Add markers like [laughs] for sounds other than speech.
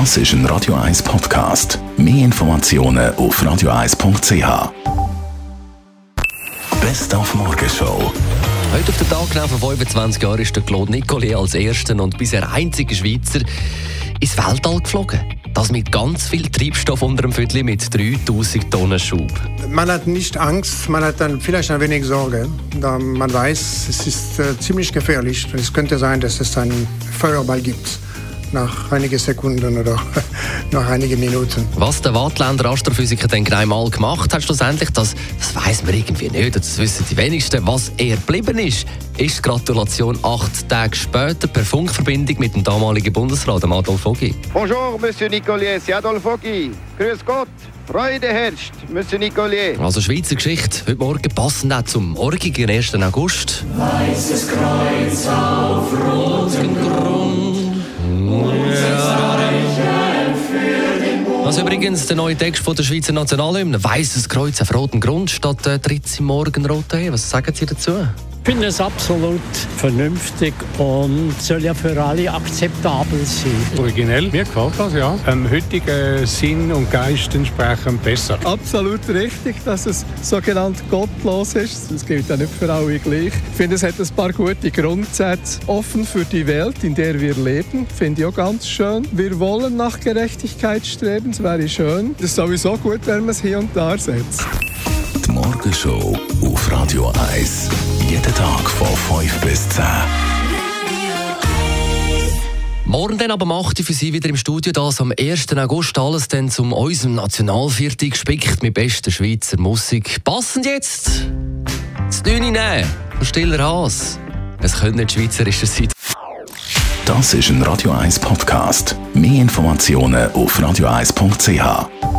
Das ist ein Radio 1 Podcast. Mehr Informationen auf radio1.ch. Best auf Morgenshow. Heute auf den Tag genau vor 25 Jahren ist der Claude Nicolai als erster und bisher einziger Schweizer ins Weltall geflogen. Das mit ganz viel Treibstoff unter dem Viertel mit 3000 Tonnen Schub. Man hat nicht Angst, man hat dann vielleicht ein wenig Sorge. Da man weiß, es ist äh, ziemlich gefährlich. Es könnte sein, dass es einen Feuerball gibt nach einigen Sekunden oder [laughs] nach einigen Minuten. Was der Wattländer Astrophysiker dann genau mal gemacht hat, schlussendlich, das, das weiß man irgendwie nicht. Das wissen die wenigsten. Was er geblieben ist, ist die Gratulation acht Tage später per Funkverbindung mit dem damaligen Bundesrat, Adolf Foggi. Bonjour, Monsieur Nicolier, c'est Adolf Foggi. Grüß Gott. Freude herrscht, Monsieur Nicolier. Also Schweizer Geschichte, heute Morgen passend auch zum morgigen 1. August. Weißes Kreuz auf rotem Grund. Was übrigens der neue Text von der Schweizer Nationalhymne, weißes Kreuz auf rotem Grund statt äh, Dritz im Morgenrot. Was sagen Sie dazu? Ich finde es absolut vernünftig und soll ja für alle akzeptabel sein. Originell, mir gefällt das, ja. Dem heutigen Sinn und Geist entsprechend besser. Absolut richtig, dass es sogenannt gottlos ist. Das gilt ja nicht für alle gleich. Ich finde, es hat ein paar gute Grundsätze. Offen für die Welt, in der wir leben, finde ich auch ganz schön. Wir wollen nach Gerechtigkeit streben, es wäre schön. Das ist sowieso gut, wenn man es hier und da setzt. Morgenshow auf Radio 1. Jeden Tag von 5 bis 10. Morgen dann aber macht für Sie wieder im Studio das am 1. August alles dann zum unserem Nationalviertel gespickt mit bester Schweizer Musik. Passend jetzt das Dünne nehmen von Stiller Haas. Es könnte nicht schweizerischer sein. Das ist ein Radio 1 Podcast. Mehr Informationen auf radio1.ch.